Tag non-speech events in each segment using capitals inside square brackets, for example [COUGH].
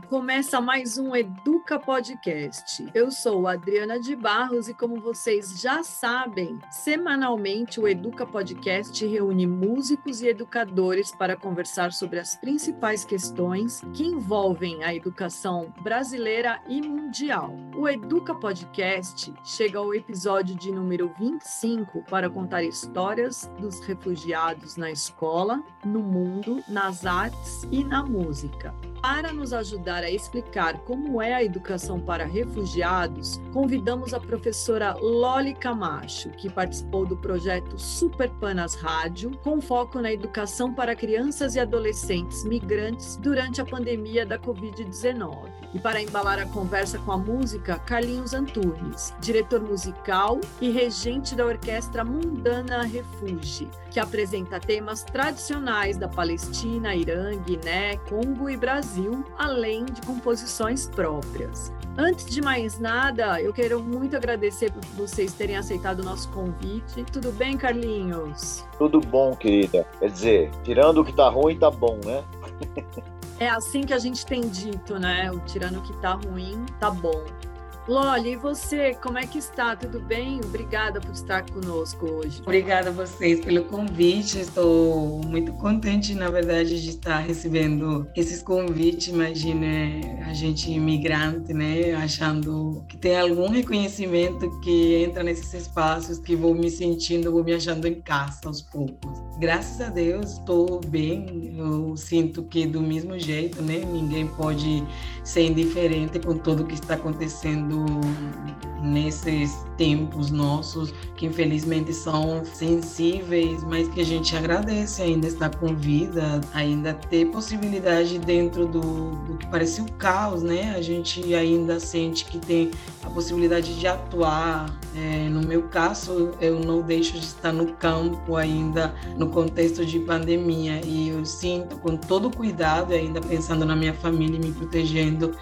Começa mais um Educa Podcast. Eu sou Adriana de Barros e, como vocês já sabem, semanalmente o Educa Podcast reúne músicos e educadores para conversar sobre as principais questões que envolvem a educação brasileira e mundial. O Educa Podcast chega ao episódio de número 25 para contar histórias dos refugiados na escola, no mundo, nas artes e na música. Para nos ajudar a explicar como é a educação para refugiados, convidamos a professora Loli Camacho, que participou do projeto Super Panas Rádio, com foco na educação para crianças e adolescentes migrantes durante a pandemia da Covid-19. E para embalar a conversa com a música, Carlinhos Antunes, diretor musical e regente da orquestra Mundana Refugi, que apresenta temas tradicionais da Palestina, Irã, Guiné, Congo e Brasil Brasil, além de composições próprias. Antes de mais nada, eu quero muito agradecer por vocês terem aceitado o nosso convite. Tudo bem, Carlinhos? Tudo bom, querida. Quer dizer, tirando o que tá ruim, tá bom, né? é assim que a gente tem dito, né? O tirando o que tá ruim, tá bom. Loli, e você, como é que está? Tudo bem? Obrigada por estar conosco hoje. Obrigada a vocês pelo convite. Estou muito contente, na verdade, de estar recebendo esses convites. Imagina a gente imigrante, né? Achando que tem algum reconhecimento que entra nesses espaços que vou me sentindo, vou me achando em casa aos poucos. Graças a Deus, estou bem. Eu sinto que do mesmo jeito, né? Ninguém pode ser indiferente com tudo que está acontecendo nesses tempos nossos, que infelizmente são sensíveis, mas que a gente agradece ainda estar com vida, ainda ter possibilidade dentro do, do que parece o caos, né? A gente ainda sente que tem a possibilidade de atuar. É, no meu caso, eu não deixo de estar no campo ainda no contexto de pandemia e eu sinto com todo cuidado, ainda pensando na minha família e me protegendo,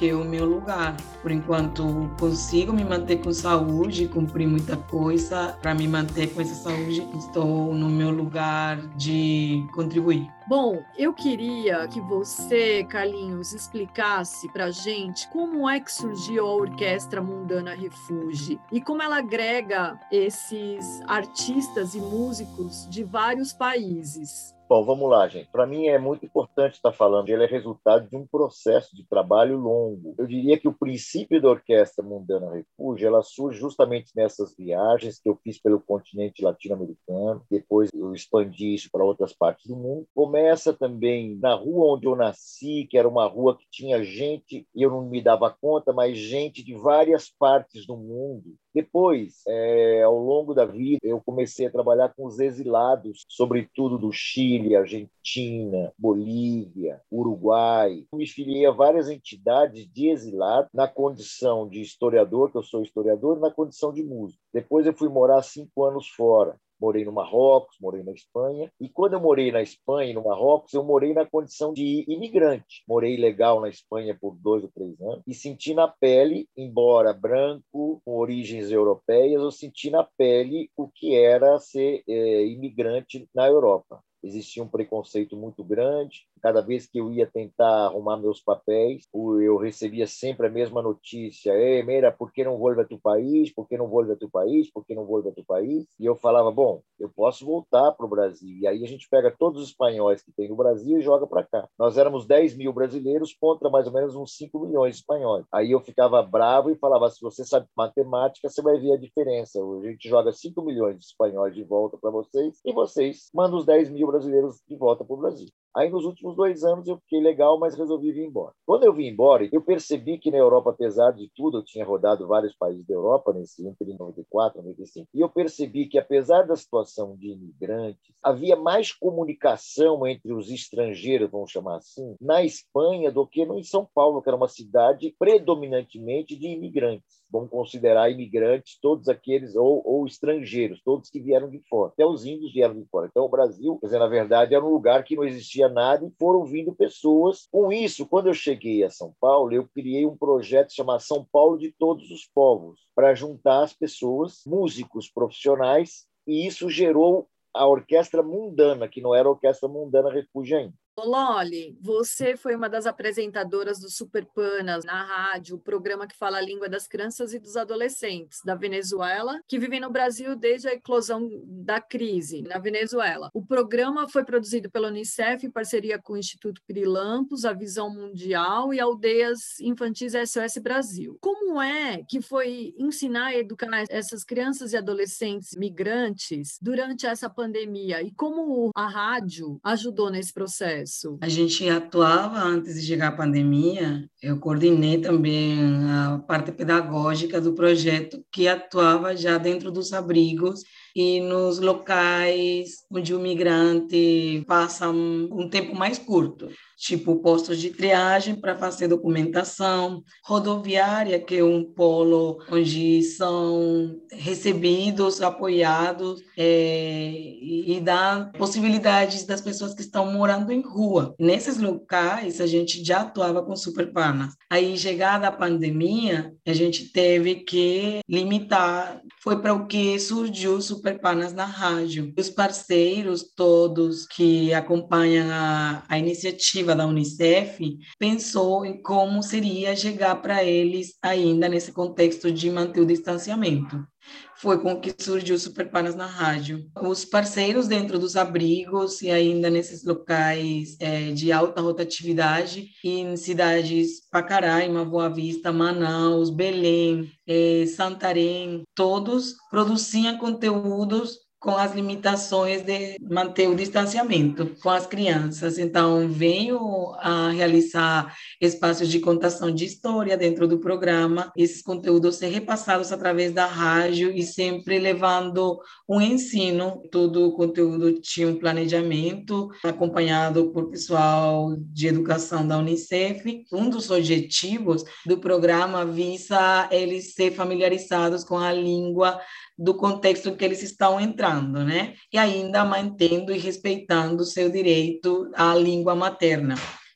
que é o meu lugar. Por enquanto, consigo me manter com saúde, cumprir muita coisa para me manter com essa saúde. Estou no meu lugar de contribuir. Bom, eu queria que você, Carlinhos, explicasse para gente como é que surgiu a Orquestra Mundana Refuge e como ela agrega esses artistas e músicos de vários países. Bom, vamos lá, gente. Para mim é muito importante estar falando. Ele é resultado de um processo de trabalho longo. Eu diria que o princípio da Orquestra Mundana Refúgio ela surge justamente nessas viagens que eu fiz pelo continente latino-americano. Depois eu expandi isso para outras partes do mundo. Começa também na rua onde eu nasci, que era uma rua que tinha gente e eu não me dava conta, mas gente de várias partes do mundo depois, é, ao longo da vida, eu comecei a trabalhar com os exilados, sobretudo do Chile, Argentina, Bolívia, Uruguai. Me filiei a várias entidades de exilado na condição de historiador, que eu sou historiador, na condição de músico. Depois eu fui morar cinco anos fora morei no Marrocos, morei na Espanha. E quando eu morei na Espanha e no Marrocos, eu morei na condição de imigrante. Morei legal na Espanha por dois ou três anos e senti na pele, embora branco, com origens europeias, eu senti na pele o que era ser é, imigrante na Europa existia um preconceito muito grande. Cada vez que eu ia tentar arrumar meus papéis, eu recebia sempre a mesma notícia: Ei, Meira, por que não volta tu país? Por que não volta tu país? Por que não volta tu país? E eu falava: Bom, eu posso voltar para o Brasil. E aí a gente pega todos os espanhóis que tem no Brasil e joga para cá. Nós éramos 10 mil brasileiros contra mais ou menos uns 5 milhões de espanhóis. Aí eu ficava bravo e falava: Se você sabe matemática, você vai ver a diferença. A gente joga 5 milhões de espanhóis de volta para vocês e vocês mandam os 10 mil brasileiros de volta para o Brasil. Aí, nos últimos dois anos, eu fiquei legal, mas resolvi vir embora. Quando eu vim embora, eu percebi que na Europa, apesar de tudo, eu tinha rodado vários países da Europa, nesse entre 94 e 95, e eu percebi que, apesar da situação de imigrantes, havia mais comunicação entre os estrangeiros, vamos chamar assim, na Espanha do que em São Paulo, que era uma cidade predominantemente de imigrantes vamos considerar imigrantes todos aqueles, ou, ou, estrangeiros, todos que vieram de fora. Até os índios vieram de fora. Então, o Brasil, quer dizer, na verdade, era um lugar que não existia nada e foram vindo pessoas. Com isso, quando eu cheguei a São Paulo, eu criei um projeto chamado São Paulo de Todos os Povos, para juntar as pessoas, músicos profissionais, e isso gerou a Orquestra Mundana, que não era a Orquestra Mundana Refúgio ainda. Loli, você foi uma das apresentadoras do Super Panas na rádio, o programa que fala a língua das crianças e dos adolescentes da Venezuela, que vivem no Brasil desde a eclosão da crise na Venezuela. O programa foi produzido pela Unicef em parceria com o Instituto Pirilampos, a Visão Mundial e Aldeias Infantis SOS Brasil. Como é que foi ensinar e educar essas crianças e adolescentes migrantes durante essa pandemia e como a rádio ajudou nesse processo? A gente atuava antes de chegar a pandemia, eu coordenei também a parte pedagógica do projeto que atuava já dentro dos abrigos e nos locais onde o migrante passa um tempo mais curto tipo postos de triagem para fazer documentação, rodoviária, que é um polo onde são recebidos, apoiados é, e, dá possibilidades das pessoas que estão morando em rua. Nesses locais, a gente já atuava com superpanas. Aí, chegada a pandemia, a gente teve que limitar. Foi para o que surgiu Superpanas na rádio. Os parceiros todos que acompanham a, a iniciativa da Unicef pensou em como seria chegar para eles ainda nesse contexto de manter o distanciamento. Foi com que surgiu o Superpanas na rádio. Os parceiros dentro dos abrigos e ainda nesses locais é, de alta rotatividade em cidades Pacaraima, Boa Vista, Manaus, Belém, é, Santarém, todos produziam conteúdos com as limitações de manter o distanciamento com as crianças. Então, venho a realizar espaços de contação de história dentro do programa, esses conteúdos ser repassados através da rádio e sempre levando um ensino. Todo o conteúdo tinha um planejamento acompanhado por pessoal de educação da Unicef. Um dos objetivos do programa visa eles ser familiarizados com a língua do contexto que eles estão entrando, né? E ainda mantendo e respeitando o seu direito à língua materna.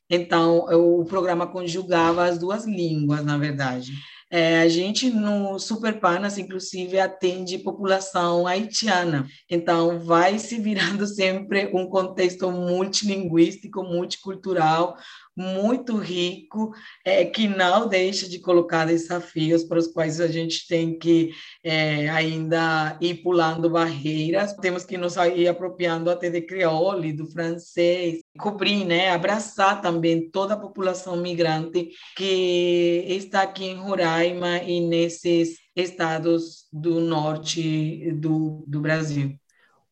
Então, o programa conjugava as duas línguas, na verdade. É, a gente no Superpanas, inclusive, atende população haitiana. Então, vai se virando [LAUGHS] sempre um contexto multilinguístico, multicultural, muito rico, é, que não deixa de colocar desafios para os quais a gente tem que é, ainda ir pulando barreiras. Temos que nos ir apropriando até de crioulo, do francês, cobrir, né, abraçar também toda a população migrante que está aqui em Roraima e nesses estados do norte do, do Brasil.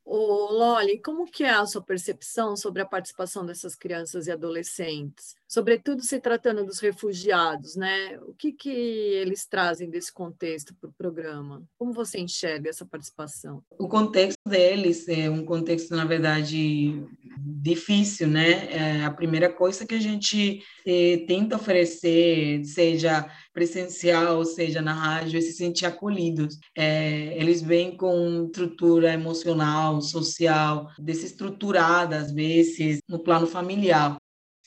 O Loli, como que é a sua percepção sobre a participação dessas crianças e adolescentes? Sobretudo se tratando dos refugiados, né? O que, que eles trazem desse contexto para o programa? Como você enxerga essa participação? O contexto deles é um contexto, na verdade, difícil, né? É a primeira coisa que a gente é, tenta oferecer, seja presencial, seja na rádio, é se sentir acolhidos. É, eles vêm com estrutura emocional, social, desestruturada, às vezes, no plano familiar.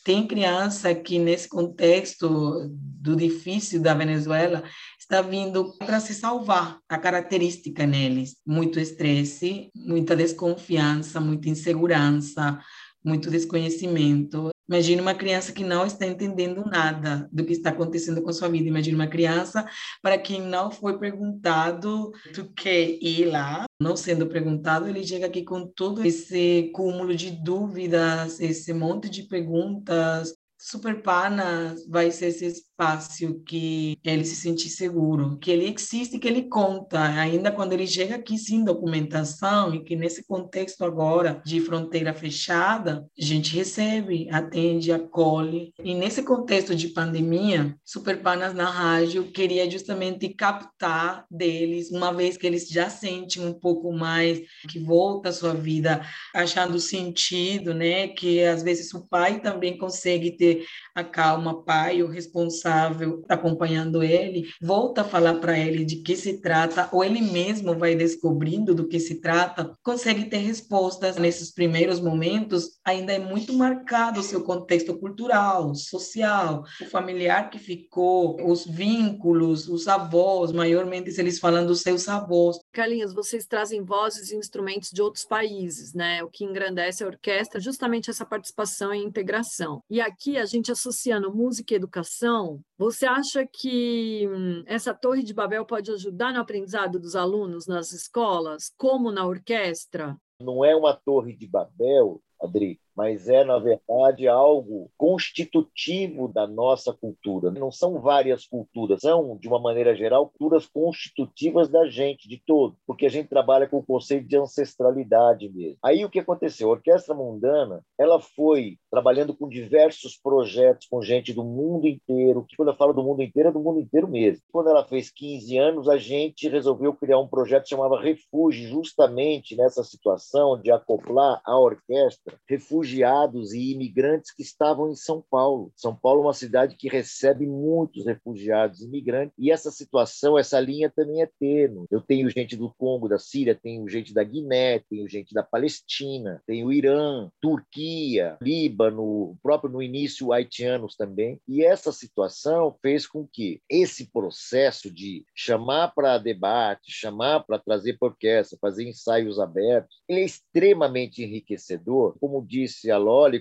Tem criança que, nesse contexto do difícil da Venezuela, está vindo para se salvar. A característica neles: muito estresse, muita desconfiança, muita insegurança, muito desconhecimento. Imagine uma criança que não está entendendo nada do que está acontecendo com sua vida. Imagine uma criança para quem não foi perguntado do que ir lá, não sendo perguntado, ele chega aqui com todo esse cúmulo de dúvidas, esse monte de perguntas, Superpana vai ser esse espaço que ele se sentir seguro, que ele existe, que ele conta, ainda quando ele chega aqui sem documentação e que nesse contexto agora de fronteira fechada, a gente recebe, atende, acolhe. E nesse contexto de pandemia, Superpanas na rádio queria justamente captar deles, uma vez que eles já sentem um pouco mais que volta a sua vida achando sentido, né, que às vezes o pai também consegue ter se acalma, pai, o responsável tá acompanhando ele, volta a falar para ele de que se trata, ou ele mesmo vai descobrindo do que se trata, consegue ter respostas nesses primeiros momentos, ainda é muito marcado o seu contexto cultural, social, o familiar que ficou, os vínculos, os avós, maiormente eles falando dos seus avós. Carlinhos, vocês trazem vozes e instrumentos de outros países, né? O que engrandece a orquestra justamente essa participação e integração. E aqui a gente associando música e educação, você acha que hum, essa Torre de Babel pode ajudar no aprendizado dos alunos nas escolas, como na orquestra? Não é uma Torre de Babel, Adri, mas é, na verdade, algo constitutivo da nossa cultura. Não são várias culturas, são, de uma maneira geral, culturas constitutivas da gente, de todo, porque a gente trabalha com o conceito de ancestralidade mesmo. Aí o que aconteceu? A Orquestra Mundana ela foi trabalhando com diversos projetos com gente do mundo inteiro, que quando eu falo do mundo inteiro, é do mundo inteiro mesmo. Quando ela fez 15 anos, a gente resolveu criar um projeto que chamava Refúgio, justamente nessa situação de acoplar a orquestra, refúgio refugiados e imigrantes que estavam em São Paulo. São Paulo é uma cidade que recebe muitos refugiados e imigrantes, e essa situação, essa linha também é tênue. Eu tenho gente do Congo, da Síria, tenho gente da Guiné, tenho gente da Palestina, tenho Irã, Turquia, Líbano, próprio no início haitianos também. E essa situação fez com que esse processo de chamar para debate, chamar para trazer orquestra, fazer ensaios abertos, ele é extremamente enriquecedor, como disse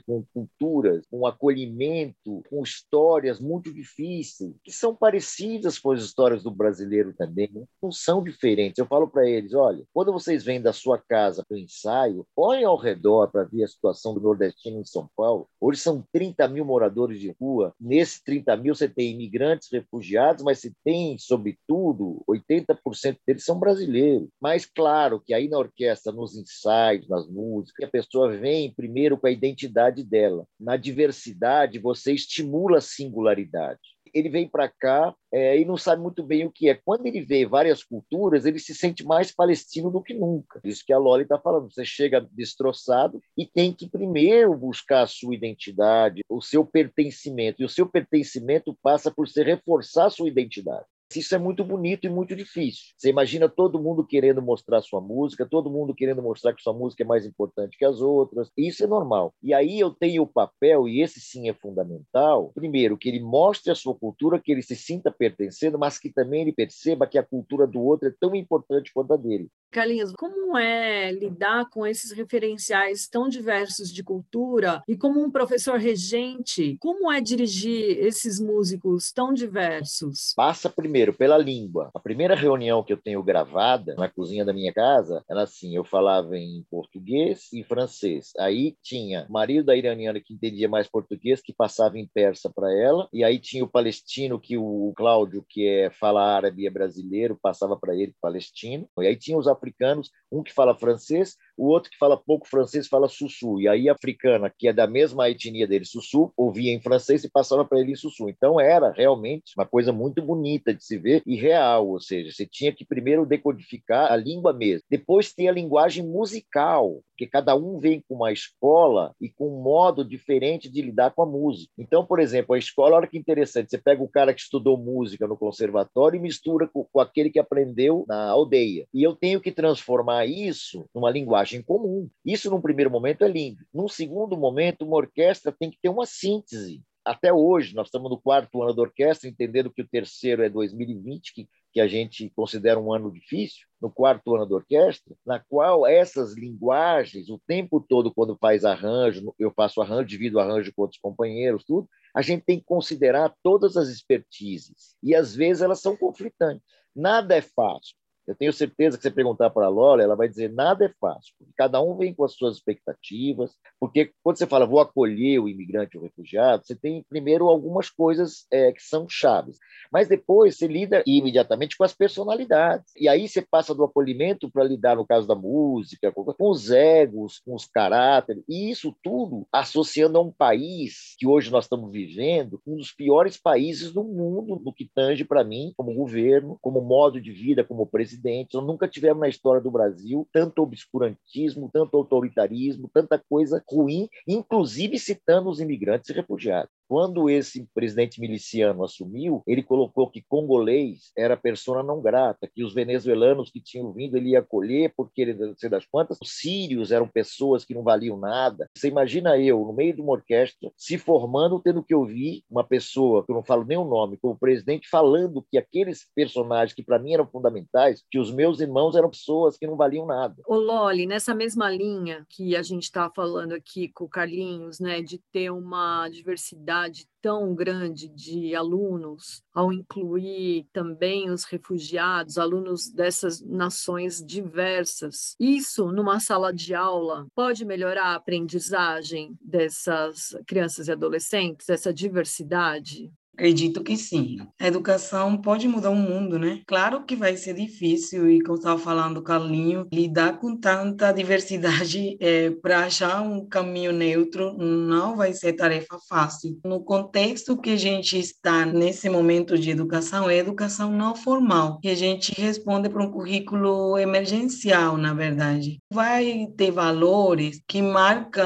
com culturas, com acolhimento, com histórias muito difíceis, que são parecidas com as histórias do brasileiro também, né? não são diferentes. Eu falo para eles: olha, quando vocês vêm da sua casa para o ensaio, olhem ao redor para ver a situação do nordestino em São Paulo. Hoje são 30 mil moradores de rua. Nesses 30 mil você tem imigrantes, refugiados, mas você tem, sobretudo, 80% deles são brasileiros. Mas claro que aí na orquestra, nos ensaios, nas músicas, a pessoa vem primeiro com a identidade dela. Na diversidade, você estimula a singularidade. Ele vem para cá é, e não sabe muito bem o que é. Quando ele vê várias culturas, ele se sente mais palestino do que nunca. Isso que a Loli está falando. Você chega destroçado e tem que primeiro buscar a sua identidade, o seu pertencimento. E o seu pertencimento passa por se reforçar a sua identidade. Isso é muito bonito e muito difícil. Você imagina todo mundo querendo mostrar sua música, todo mundo querendo mostrar que sua música é mais importante que as outras. Isso é normal. E aí eu tenho o papel, e esse sim é fundamental, primeiro, que ele mostre a sua cultura, que ele se sinta pertencendo, mas que também ele perceba que a cultura do outro é tão importante quanto a dele. Carlinhos, como é lidar com esses referenciais tão diversos de cultura e como um professor regente, como é dirigir esses músicos tão diversos? Passa primeiro pela língua. A primeira reunião que eu tenho gravada na cozinha da minha casa era assim, eu falava em português e francês. Aí tinha o marido da iraniana que entendia mais português, que passava em persa para ela, e aí tinha o palestino que o Cláudio, que é fala árabe e é brasileiro, passava para ele palestino. E aí tinha os africanos, um que fala francês, o outro que fala pouco francês fala sussu. E aí a africana, que é da mesma etnia dele, sussu, ouvia em francês e passava para ele em sussu. Então era realmente uma coisa muito bonita de se ver e real, ou seja, você tinha que primeiro decodificar a língua mesmo, depois ter a linguagem musical, porque cada um vem com uma escola e com um modo diferente de lidar com a música. Então, por exemplo, a escola, olha que interessante, você pega o cara que estudou música no conservatório e mistura com, com aquele que aprendeu na aldeia. E eu tenho que transformar isso numa linguagem comum. Isso, num primeiro momento, é lindo. Num segundo momento, uma orquestra tem que ter uma síntese até hoje, nós estamos no quarto ano da orquestra, entendendo que o terceiro é 2020, que, que a gente considera um ano difícil, no quarto ano da orquestra, na qual essas linguagens, o tempo todo, quando faz arranjo, eu faço arranjo, divido arranjo com outros companheiros, tudo, a gente tem que considerar todas as expertises. E, às vezes, elas são conflitantes. Nada é fácil. Eu tenho certeza que você perguntar para a Lola, ela vai dizer nada é fácil, cada um vem com as suas expectativas, porque quando você fala vou acolher o imigrante ou o refugiado, você tem primeiro algumas coisas é, que são chaves, mas depois você lida imediatamente com as personalidades, e aí você passa do acolhimento para lidar, no caso da música, com os egos, com os caráteres, e isso tudo associando a um país que hoje nós estamos vivendo, um dos piores países do mundo no que tange para mim, como governo, como modo de vida, como presidente, presidentes. Nós nunca tivemos na história do Brasil tanto obscurantismo, tanto autoritarismo, tanta coisa ruim, inclusive citando os imigrantes e refugiados. Quando esse presidente miliciano assumiu, ele colocou que congolês era persona não grata, que os venezuelanos que tinham vindo ele ia acolher porque ele sei das quantas, os sírios eram pessoas que não valiam nada. Você imagina eu, no meio de uma orquestra, se formando, tendo que ouvir uma pessoa, que eu não falo nem o nome, como presidente, falando que aqueles personagens que para mim eram fundamentais, que os meus irmãos eram pessoas que não valiam nada. Ô Loli, nessa mesma linha que a gente está falando aqui com o Carlinhos, né, de ter uma diversidade tão grande de alunos, ao incluir também os refugiados, alunos dessas nações diversas. Isso, numa sala de aula, pode melhorar a aprendizagem dessas crianças e adolescentes, essa diversidade? Acredito que sim. A educação pode mudar o mundo, né? Claro que vai ser difícil, e como estava falando Carlinho, lidar com tanta diversidade [LAUGHS] é, para achar um caminho neutro não vai ser tarefa fácil. No contexto que a gente está nesse momento de educação, é educação não formal, e a gente responde para um currículo emergencial, na verdade. Vai ter valores que marcam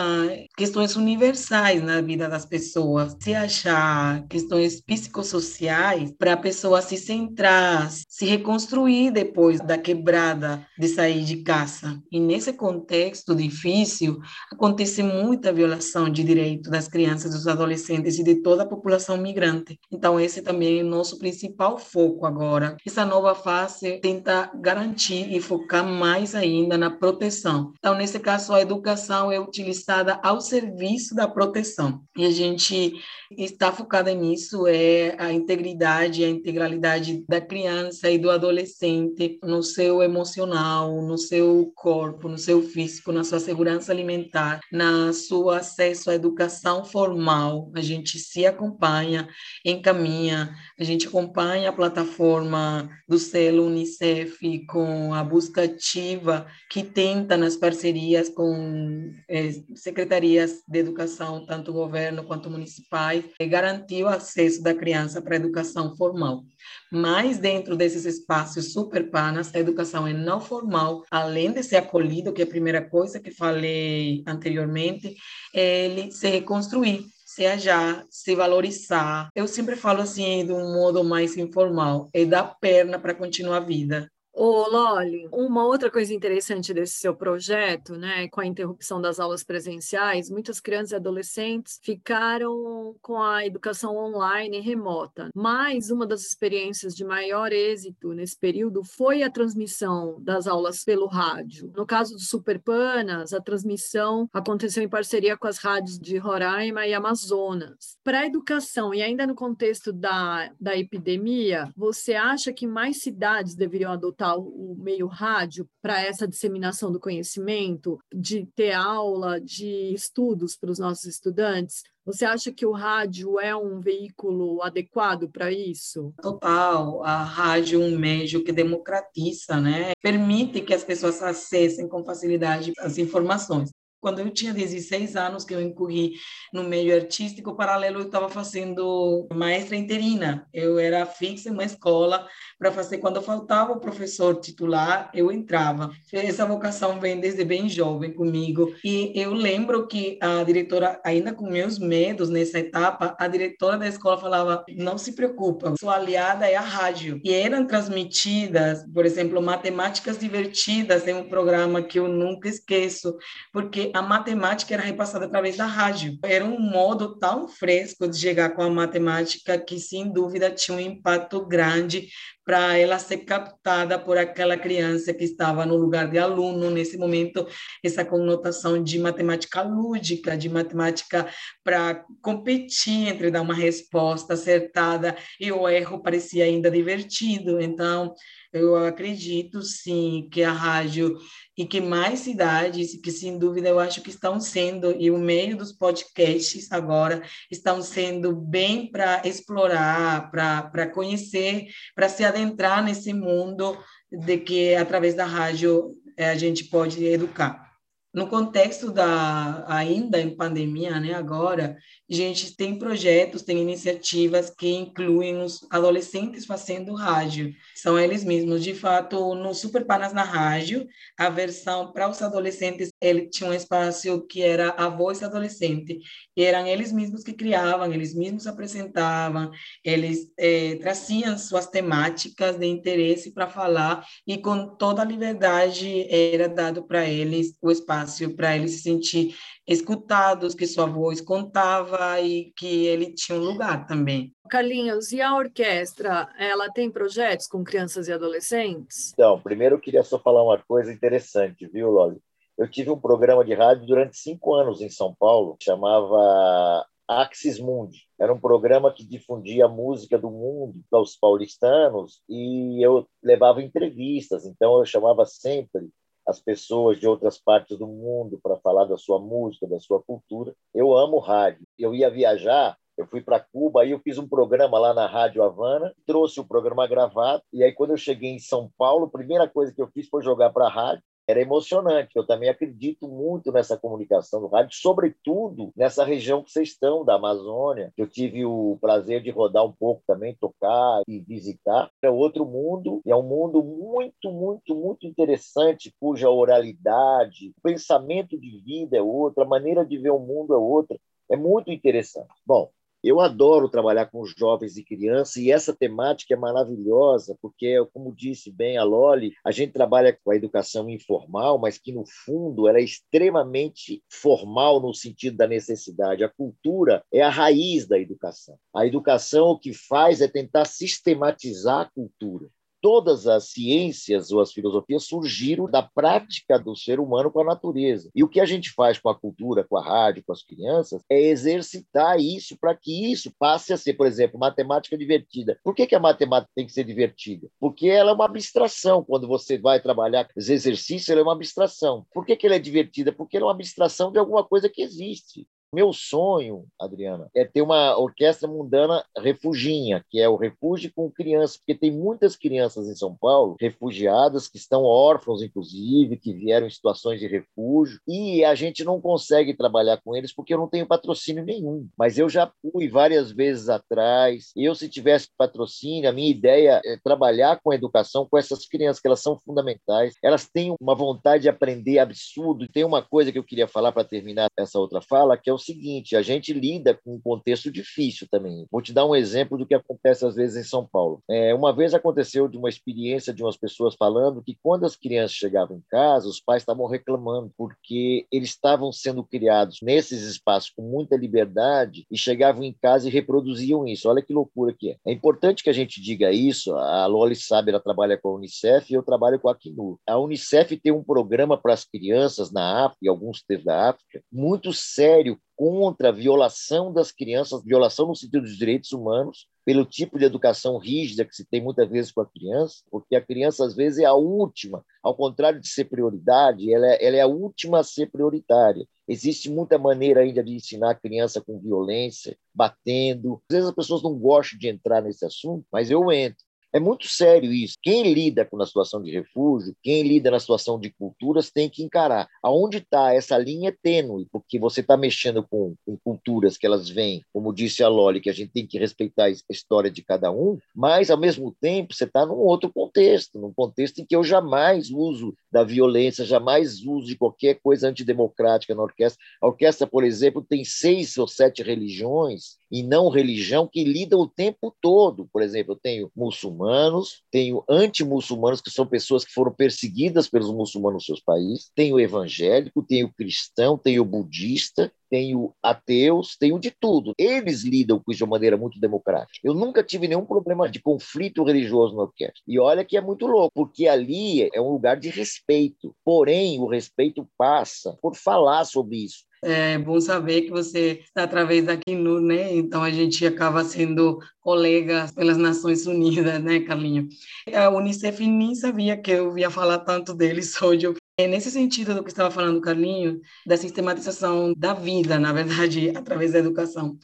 questões universais na vida das pessoas. Se achar questões psicossociais para a pessoa se centrar, se reconstruir depois da quebrada de sair de casa. E nesse contexto difícil, acontece muita violação de direito das crianças, dos adolescentes e de toda a população migrante. Então, esse também é o nosso principal foco agora. Essa nova fase tenta garantir e focar mais ainda na proteção. Então, nesse caso, a educação é utilizada ao serviço da proteção. E a gente está focada nisso, é a integridade, a integralidade da criança e do adolescente no seu emocional, no seu corpo, no seu físico, na sua segurança alimentar, na sua acesso à educação formal. A gente se acompanha, encaminha, a gente acompanha a plataforma do selo Unicef com a busca ativa que tenta nas parcerias com é, secretarias de educação, tanto governo quanto municipais, garantir o acesso da criança para a educação formal. Mas dentro desses espaços superpanas, a educação é não formal, além de ser acolhido, que é a primeira coisa que falei anteriormente, é ele se reconstruir, se ajar, se valorizar. Eu sempre falo assim de um modo mais informal, é dar perna para continuar a vida. Ô, Loli, uma outra coisa interessante desse seu projeto, né, com a interrupção das aulas presenciais, muitas crianças e adolescentes ficaram com a educação online remota. Mas uma das experiências de maior êxito nesse período foi a transmissão das aulas pelo rádio. No caso do Superpanas, a transmissão aconteceu em parceria com as rádios de Roraima e Amazonas. Para a educação, e ainda no contexto da, da epidemia, você acha que mais cidades deveriam adotar o meio rádio para essa disseminação do conhecimento, de ter aula, de estudos para os nossos estudantes? Você acha que o rádio é um veículo adequado para isso? Total. A rádio é um meio que democratiza, né? Permite que as pessoas acessem com facilidade as informações. Quando eu tinha 16 anos, que eu incorri no meio artístico, paralelo eu estava fazendo maestra interina. Eu era fixa em uma escola para fazer. Quando faltava o professor titular, eu entrava. Essa vocação vem desde bem jovem comigo. E eu lembro que a diretora, ainda com meus medos nessa etapa, a diretora da escola falava: não se preocupa, sua aliada é a rádio. E eram transmitidas, por exemplo, matemáticas divertidas em um programa que eu nunca esqueço, porque a matemática era repassada através da rádio. Era um modo tão fresco de chegar com a matemática que, sem dúvida, tinha um impacto grande para ela ser captada por aquela criança que estava no lugar de aluno, nesse momento, essa conotação de matemática lúdica, de matemática para competir entre dar uma resposta acertada e o erro parecia ainda divertido. Então, eu acredito sim que a rádio e que mais cidades, que sem dúvida eu acho que estão sendo, e o meio dos podcasts agora, estão sendo bem para explorar, para conhecer, para se adentrar nesse mundo de que através da rádio eh, a gente pode educar. No contexto da ainda em pandemia, né, agora, a gente tem projetos, tem iniciativas que incluem os adolescentes fazendo rádio. São eles mesmos, de fato, no Super Panas na Rádio, a versão para os adolescentes ele tinha um espaço que era a voz adolescente, e eram eles mesmos que criavam, eles mesmos apresentavam, eles eh, traziam suas temáticas de interesse para falar, e com toda a liberdade era dado para eles o espaço para eles se sentir escutados, que sua voz contava e que ele tinha um lugar também. Carlinhos, e a orquestra, ela tem projetos com crianças e adolescentes? Então, primeiro eu queria só falar uma coisa interessante, viu, Loli? Eu tive um programa de rádio durante cinco anos em São Paulo, chamava Axis Mundi. Era um programa que difundia a música do mundo para os paulistanos e eu levava entrevistas. Então eu chamava sempre as pessoas de outras partes do mundo para falar da sua música, da sua cultura. Eu amo rádio. Eu ia viajar, eu fui para Cuba, aí eu fiz um programa lá na Rádio Havana, trouxe o programa gravado, e aí quando eu cheguei em São Paulo, a primeira coisa que eu fiz foi jogar para a rádio era emocionante. Eu também acredito muito nessa comunicação do rádio, sobretudo nessa região que vocês estão, da Amazônia. Eu tive o prazer de rodar um pouco também, tocar e visitar. É outro mundo, e é um mundo muito, muito, muito interessante, cuja oralidade, o pensamento de vida é outra, a maneira de ver o mundo é outra. É muito interessante. Bom, eu adoro trabalhar com jovens e crianças e essa temática é maravilhosa, porque, como disse bem a Loli, a gente trabalha com a educação informal, mas que, no fundo, ela é extremamente formal no sentido da necessidade. A cultura é a raiz da educação. A educação o que faz é tentar sistematizar a cultura todas as ciências ou as filosofias surgiram da prática do ser humano com a natureza. E o que a gente faz com a cultura, com a rádio, com as crianças, é exercitar isso para que isso passe a ser, por exemplo, matemática divertida. Por que, que a matemática tem que ser divertida? Porque ela é uma abstração. Quando você vai trabalhar esse exercício, ela é uma abstração. Por que, que ela é divertida? Porque ela é uma abstração de alguma coisa que existe. Meu sonho, Adriana, é ter uma orquestra mundana refuginha, que é o refúgio com crianças, porque tem muitas crianças em São Paulo, refugiadas, que estão órfãos, inclusive, que vieram em situações de refúgio, e a gente não consegue trabalhar com eles porque eu não tenho patrocínio nenhum. Mas eu já fui várias vezes atrás. Eu, se tivesse patrocínio, a minha ideia é trabalhar com a educação com essas crianças, que elas são fundamentais. Elas têm uma vontade de aprender absurdo. E tem uma coisa que eu queria falar para terminar essa outra fala, que é o o seguinte: a gente lida com um contexto difícil também. Vou te dar um exemplo do que acontece às vezes em São Paulo. É, uma vez aconteceu de uma experiência de umas pessoas falando que quando as crianças chegavam em casa, os pais estavam reclamando porque eles estavam sendo criados nesses espaços com muita liberdade e chegavam em casa e reproduziam isso. Olha que loucura que é. É importante que a gente diga isso. A Loli sabe, ela trabalha com a Unicef e eu trabalho com a Acnur. A Unicef tem um programa para as crianças na África, e alguns teve da África, muito sério contra a violação das crianças, violação no sentido dos direitos humanos, pelo tipo de educação rígida que se tem muitas vezes com a criança, porque a criança às vezes é a última, ao contrário de ser prioridade, ela é, ela é a última a ser prioritária. Existe muita maneira ainda de ensinar a criança com violência, batendo. Às vezes as pessoas não gostam de entrar nesse assunto, mas eu entro. É muito sério isso. Quem lida com a situação de refúgio, quem lida na situação de culturas, tem que encarar. Aonde está essa linha tênue, porque você está mexendo com, com, culturas que elas vêm, como disse a Loli, que a gente tem que respeitar a história de cada um, mas, ao mesmo tempo, você está num outro contexto, num contexto em que eu jamais uso da violência, jamais uso de qualquer coisa antidemocrática na orquestra. A orquestra, por exemplo, tem seis ou sete religiões e não religião que lidam o tempo todo. Por exemplo, eu tenho muçulmanos, muçulmanos, tenho anti-muçulmanos, que são pessoas que foram perseguidas pelos muçulmanos nos seus países, tenho evangélico, tenho cristão, tenho budista, tenho ateus, tenho de tudo. Eles lidam com isso de uma maneira muito democrática. Eu nunca tive nenhum problema de conflito religioso no orquestra. E olha que é muito louco, porque ali é um lugar de respeito. Porém, o respeito passa por falar sobre isso. É bom saber que você está através da no né? Então a gente acaba sendo colegas pelas Nações Unidas, né, Carlinho? A Unicef nem sabia que eu ia falar tanto deles hoje. É nesse sentido do que estava falando, Carlinho, da sistematização da vida, na verdade, [LAUGHS] através da educação.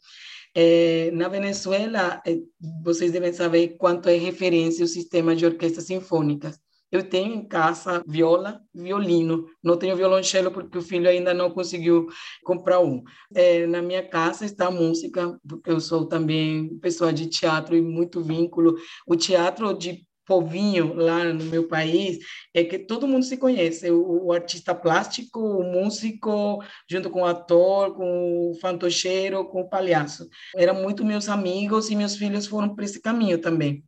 É, na Venezuela, é, vocês devem saber quanto é referência o sistema de orquestras sinfônicas. Eu tenho em casa viola, violino. Não tenho violoncelo porque o filho ainda não conseguiu comprar um. É, na minha casa está a música, porque eu sou também pessoa de teatro e muito vínculo. O teatro de povinho lá no meu país é que todo mundo se conhece, o, o, artista plástico, o músico, junto com o ator, com o fantocheiro, com o palhaço. Eram muito meus amigos e meus filhos foram por esse caminho também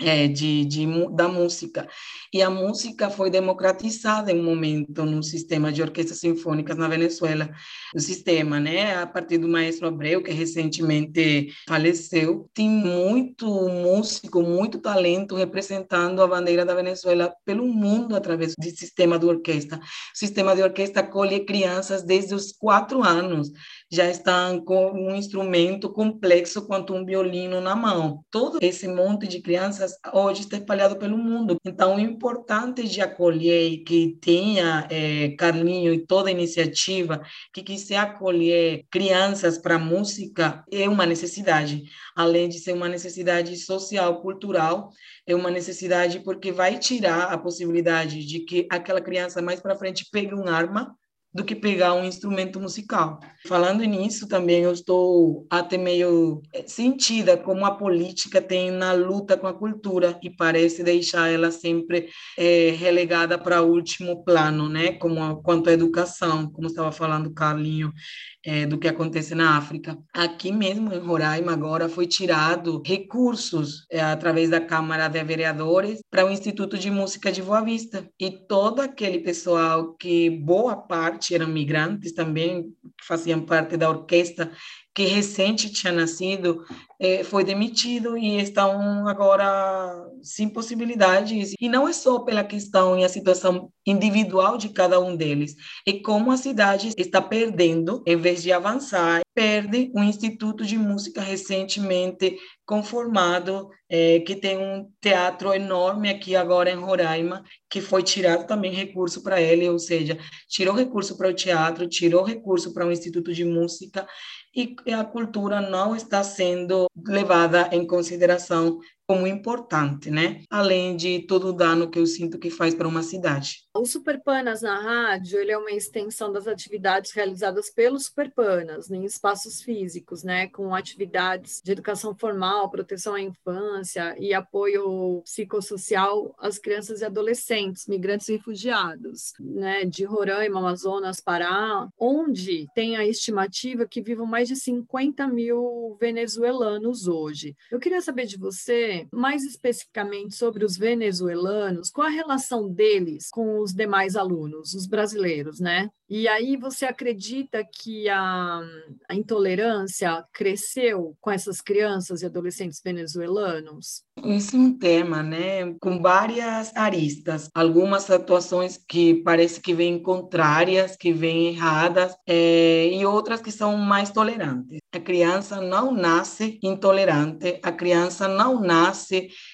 é, de, de, da música. E a música foi democratizada em um momento no sistema de orquestras sinfônicas na Venezuela. O sistema, né, a partir do maestro Abreu, que recentemente faleceu, tem muito músico, muito talento representando a bandeira da Venezuela pelo mundo através do sistema de orquestra. O sistema de orquestra acolhe crianças desde os quatro anos já estão com um instrumento complexo quanto um violino na mão. Todo esse monte de crianças hoje está espalhado pelo mundo. Então, o importante de acolher que tenha é, Carlinho e toda iniciativa que quiser acolher crianças para música é uma necessidade, além de ser uma necessidade social, cultural, é uma necessidade porque vai tirar a possibilidade de que aquela criança mais para frente pegue uma arma do que pegar um instrumento musical. Falando nisso, também eu estou até meio eh, sentida como a política tem na luta com a cultura e parece deixar ela sempre é, relegada para último plano, né? Como a, quanto à educação, como estava falando Carlinho é, do que acontece na África. Aqui mesmo em Roraima agora foi tirado recursos é, através da Câmara de Vereadores para o Instituto de Música de Boa Vista e todo aquele pessoal que boa parte eram migrantes também que faziam parte da orquestra que recente tinha nascido, é, foi demitido e estão agora sem possibilidades. E não é só pela questão e a situação individual de cada um deles, é como a cidade está perdendo, em vez de avançar, perde um instituto de música recentemente conformado, é, que tem um teatro enorme aqui agora em Roraima, que foi tirado também recurso para ele, ou seja, tirou recurso para o teatro, tirou recurso para o instituto de música, e a cultura não está sendo levada em consideração como importante, né? Além de todo o dano que eu sinto que faz para uma cidade. O Superpanas na rádio, ele é uma extensão das atividades realizadas pelos Superpanas em espaços físicos, né, com atividades de educação formal, proteção à infância e apoio psicossocial às crianças e adolescentes, migrantes e refugiados, né, de Roraima, Amazonas, Pará, onde tem a estimativa que vivam mais de 50 mil venezuelanos hoje. Eu queria saber de você, mais especificamente sobre os venezuelanos, qual a relação deles com os demais alunos, os brasileiros, né? E aí você acredita que a, a intolerância cresceu com essas crianças e adolescentes venezuelanos? Esse é um tema, né, com várias aristas, algumas atuações que parece que vêm contrárias, que vêm erradas, é, e outras que são mais tolerantes. A criança não nasce intolerante, a criança não nasce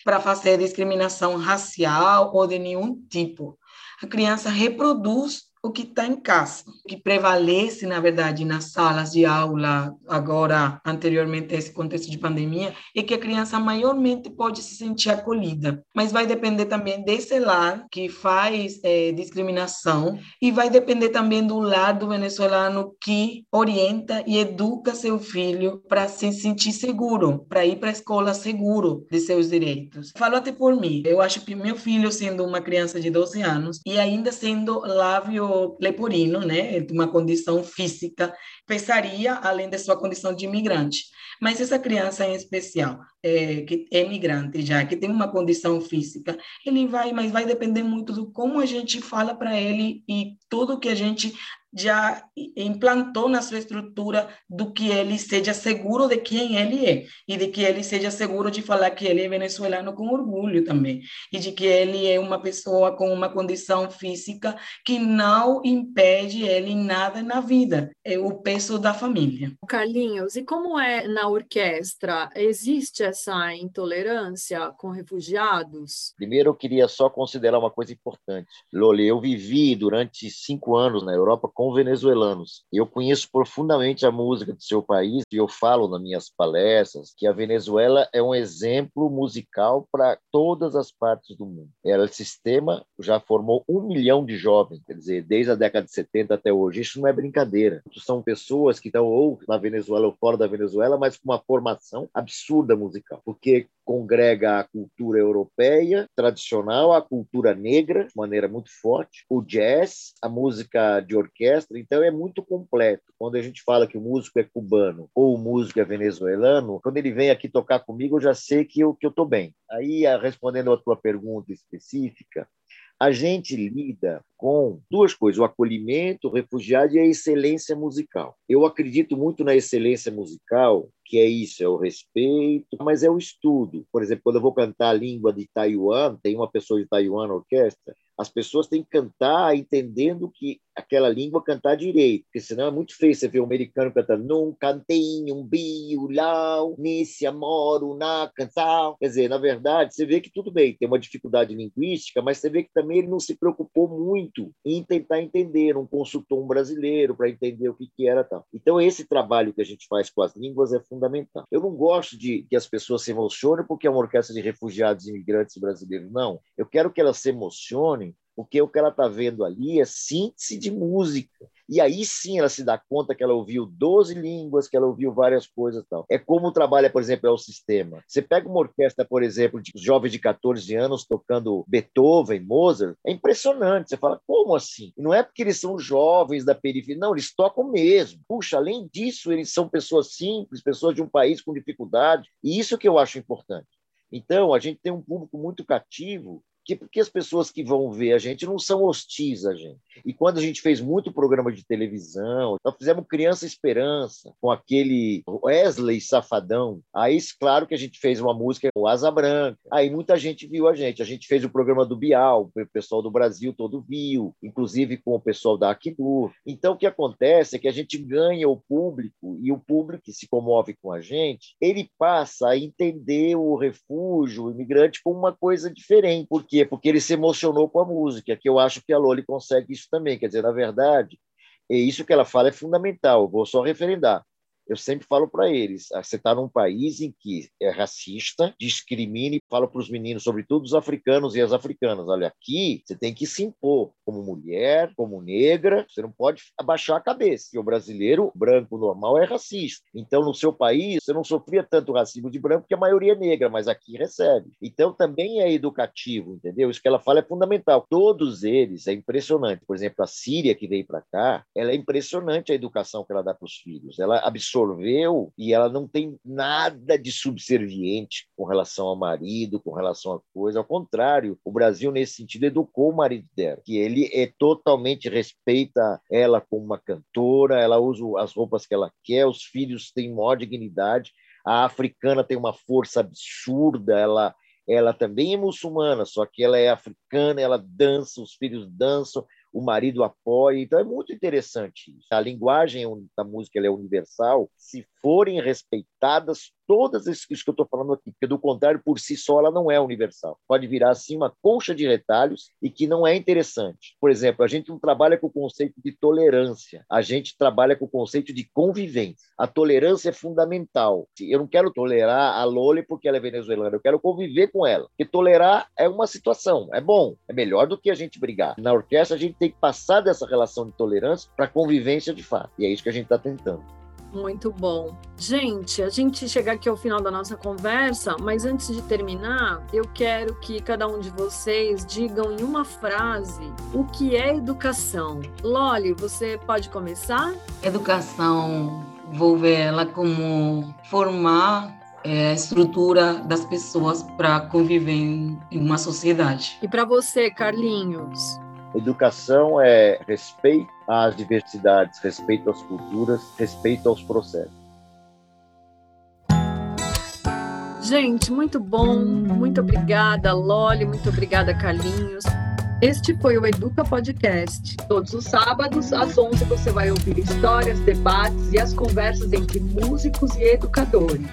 para fazer discriminação racial ou de nenhum tipo. A criança reproduz o que está em casa. O que prevalece, na verdade, nas salas de aula, agora, anteriormente a esse contexto de pandemia, é que a criança maiormente pode se sentir acolhida. Mas vai depender também desse lar que faz é, discriminação e vai depender também do lado venezuelano que orienta e educa seu filho para se sentir seguro, para ir para a escola seguro de seus direitos. Falo até por mim. Eu acho que meu filho, sendo uma criança de 12 anos e ainda sendo lábio leporino, né, de uma condição física, pesaria além da sua condição de imigrante. Mas essa criança em especial, é, que é migrante já, que tem uma condição física, ele vai, mas vai depender muito do como a gente fala para ele e tudo que a gente já implantou na sua estrutura do que ele seja seguro de quem ele é e de que ele seja seguro de falar que ele é venezuelano com orgulho também e de que ele é uma pessoa com uma condição física que não impede ele em nada na vida, é o peso da família. Carlinhos, e como é na orquestra? Existe essa intolerância com refugiados? Primeiro, eu queria só considerar uma coisa importante. Loli, eu vivi durante cinco anos na Europa com venezuelanos. Eu conheço profundamente a música do seu país e eu falo nas minhas palestras que a Venezuela é um exemplo musical para todas as partes do mundo. Ela, sistema já formou um milhão de jovens, quer dizer, desde a década de 70 até hoje. Isso não é brincadeira. São pessoas que estão ou na Venezuela ou fora da Venezuela, mas com uma formação absurda musical. Porque congrega a cultura europeia tradicional, a cultura negra, de maneira muito forte, o jazz, a música de orquestra, então é muito completo. Quando a gente fala que o músico é cubano ou o músico é venezuelano, quando ele vem aqui tocar comigo, eu já sei que eu estou que eu bem. Aí, respondendo a tua pergunta específica, a gente lida com duas coisas: o acolhimento, o refugiado e a excelência musical. Eu acredito muito na excelência musical, que é isso, é o respeito, mas é o estudo. Por exemplo, quando eu vou cantar a língua de Taiwan, tem uma pessoa de Taiwan na orquestra, as pessoas têm que cantar entendendo que aquela língua cantar direito, porque senão é muito feio você ver um americano cantando num cantinho, um biulau, nesse amor, na canção. Quer dizer, na verdade, você vê que tudo bem, tem uma dificuldade linguística, mas você vê que também ele não se preocupou muito em tentar entender, não consultou um brasileiro para entender o que, que era tal. Então, esse trabalho que a gente faz com as línguas é fundamental. Eu não gosto de que as pessoas se emocionem porque é uma orquestra de refugiados e imigrantes brasileiros, não. Eu quero que elas se emocionem porque o que ela está vendo ali é síntese de música. E aí sim ela se dá conta que ela ouviu 12 línguas, que ela ouviu várias coisas e tal. É como trabalha, por exemplo, é o sistema. Você pega uma orquestra, por exemplo, de jovens de 14 anos tocando Beethoven, Mozart, é impressionante. Você fala, como assim? Não é porque eles são jovens da periferia, não, eles tocam mesmo. Puxa, além disso, eles são pessoas simples, pessoas de um país com dificuldade. E isso que eu acho importante. Então, a gente tem um público muito cativo que, porque as pessoas que vão ver a gente não são hostis a gente. E quando a gente fez muito programa de televisão, nós fizemos Criança Esperança, com aquele Wesley Safadão. Aí, claro que a gente fez uma música com Asa Branca. Aí muita gente viu a gente. A gente fez o programa do Bial, o pessoal do Brasil todo viu, inclusive com o pessoal da Acnur. Então, o que acontece é que a gente ganha o público, e o público que se comove com a gente, ele passa a entender o refúgio, o imigrante, como uma coisa diferente. Porque quê? Porque ele se emocionou com a música, que eu acho que a Loli consegue isso também. Quer dizer, na verdade, é isso que ela fala é fundamental. vou só referendar eu sempre falo para eles: ah, você está num país em que é racista, discrimina e fala para os meninos, sobretudo os africanos e as africanas: olha, aqui você tem que se impor como mulher, como negra, você não pode abaixar a cabeça. E o brasileiro branco normal é racista. Então, no seu país, você não sofria tanto racismo de branco, porque a maioria é negra, mas aqui recebe. Então, também é educativo, entendeu? Isso que ela fala é fundamental. Todos eles, é impressionante. Por exemplo, a Síria, que veio para cá, ela é impressionante a educação que ela dá para os filhos. Ela absorve absorveu e ela não tem nada de subserviente com relação ao marido, com relação à coisa. Ao contrário, o Brasil, nesse sentido, educou o marido dela, que ele é totalmente respeita ela como uma cantora, ela usa as roupas que ela quer, os filhos têm maior dignidade. A africana tem uma força absurda, ela ela também é muçulmana, só que ela é africana, ela dança, os filhos dançam, o marido apoia. Então é muito interessante. A linguagem da música é universal. Se forem respeitadas todas isso que eu estou falando aqui, porque do contrário, por si só, ela não é universal. Pode virar assim uma concha de retalhos e que não é interessante. Por exemplo, a gente não trabalha com o conceito de tolerância, a gente trabalha com o conceito de convivência. A tolerância é fundamental. Eu não quero tolerar a Loli porque ela é venezuelana, eu quero conviver com ela. Porque tolerar é uma situação, é bom, é melhor do que a gente brigar. Na orquestra, a gente tem que passar dessa relação de tolerância para convivência de fato. E é isso que a gente está tentando. Muito bom. Gente, a gente chega aqui ao final da nossa conversa, mas antes de terminar, eu quero que cada um de vocês digam em uma frase o que é educação. Loli, você pode começar? Educação, vou ver ela como formar é, a estrutura das pessoas para conviver em uma sociedade. E para você, Carlinhos? Educação é respeito às diversidades, respeito às culturas, respeito aos processos. Gente, muito bom. Muito obrigada, Loli. Muito obrigada, Carlinhos. Este foi o Educa Podcast. Todos os sábados, às 11, você vai ouvir histórias, debates e as conversas entre músicos e educadores.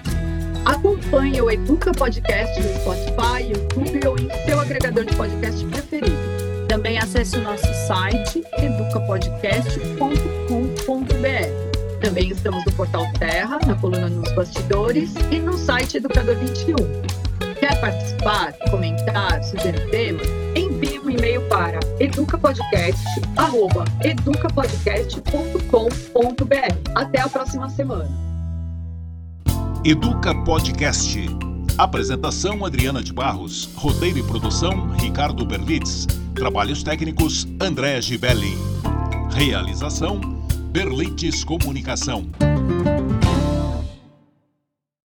Acompanhe o Educa Podcast no Spotify, YouTube ou em seu agregador de podcast preferido. Também acesse o nosso site educapodcast.com.br. Também estamos no portal Terra, na coluna Nos Bastidores e no site Educador 21. Quer participar, comentar, sugerir temas? Envie um e-mail para educapodcast@educapodcast.com.br. Até a próxima semana. Educa Podcast Apresentação Adriana de Barros. Roteiro e produção Ricardo Berlitz. Trabalhos técnicos André Gibelli. Realização Berlites Comunicação.